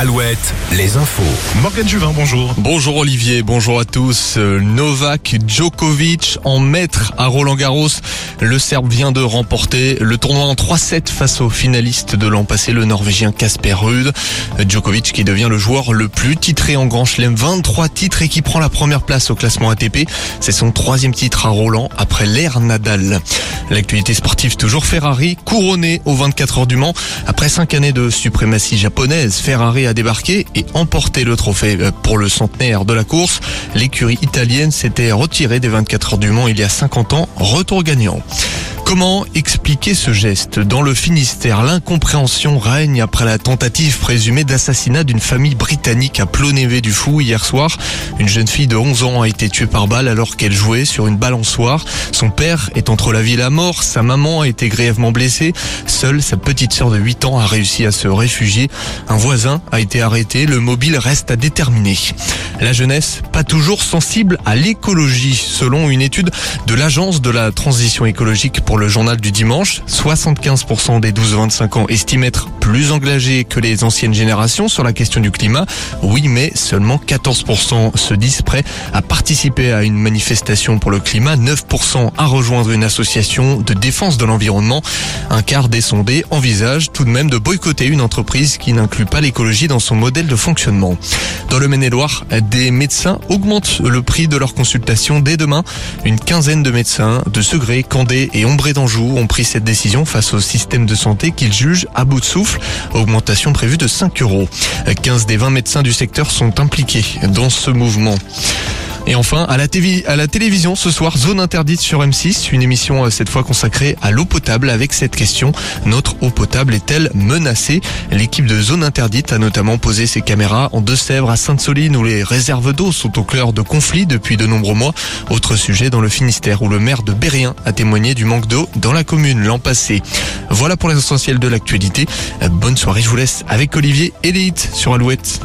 Alouette, les infos. Morgane Juvin, bonjour. Bonjour Olivier, bonjour à tous. Euh, Novak Djokovic en maître à Roland Garros. Le Serbe vient de remporter le tournoi en 3-7 face au finaliste de l'an passé, le Norvégien Casper Ruud. Djokovic qui devient le joueur le plus titré en Grand Chelem, 23 titres et qui prend la première place au classement ATP. C'est son troisième titre à Roland après l'ère Nadal. L'actualité sportive toujours Ferrari, couronné aux 24 heures du Mans. Après cinq années de suprématie japonaise, Ferrari a débarqué et emporté le trophée euh, pour le centenaire de la course. L'écurie italienne s'était retirée des 24 heures du Mans il y a 50 ans, retour gagnant. Comment expliquer ce geste Dans le Finistère, l'incompréhension règne après la tentative présumée d'assassinat d'une famille britannique à Plonévé du Fou hier soir. Une jeune fille de 11 ans a été tuée par balle alors qu'elle jouait sur une balançoire. Son père est entre la vie et la mort, sa maman a été grièvement blessée. Seule sa petite sœur de 8 ans a réussi à se réfugier. Un voisin a été arrêté, le mobile reste à déterminer. La jeunesse, pas toujours sensible à l'écologie, selon une étude de l'Agence de la transition écologique pour le journal du dimanche. 75% des 12-25 ans estiment être plus engagés que les anciennes générations sur la question du climat. Oui, mais seulement 14% se disent prêts à participer à une manifestation pour le climat, 9% à rejoindre une association de défense de l'environnement. Un quart des sondés envisage tout de même de boycotter une entreprise qui n'inclut pas l'écologie dans son modèle de fonctionnement. Dans le Maine-et-Loire, des médecins augmentent le prix de leur consultation dès demain. Une quinzaine de médecins de Segré, Candé et Ombré d'Anjou ont pris cette décision face au système de santé qu'ils jugent à bout de souffle. Augmentation prévue de 5 euros. 15 des 20 médecins du secteur sont impliqués dans ce mouvement. Et enfin, à la, télévision ce soir, Zone interdite sur M6, une émission euh, cette fois consacrée à l'eau potable avec cette question. Notre eau potable est-elle menacée? L'équipe de Zone interdite a notamment posé ses caméras en Deux-Sèvres, à Sainte-Soline où les réserves d'eau sont au cœur de conflits depuis de nombreux mois. Autre sujet dans le Finistère où le maire de Bérien a témoigné du manque d'eau dans la commune l'an passé. Voilà pour l'essentiel de l'actualité. Bonne soirée, je vous laisse avec Olivier et sur Alouette.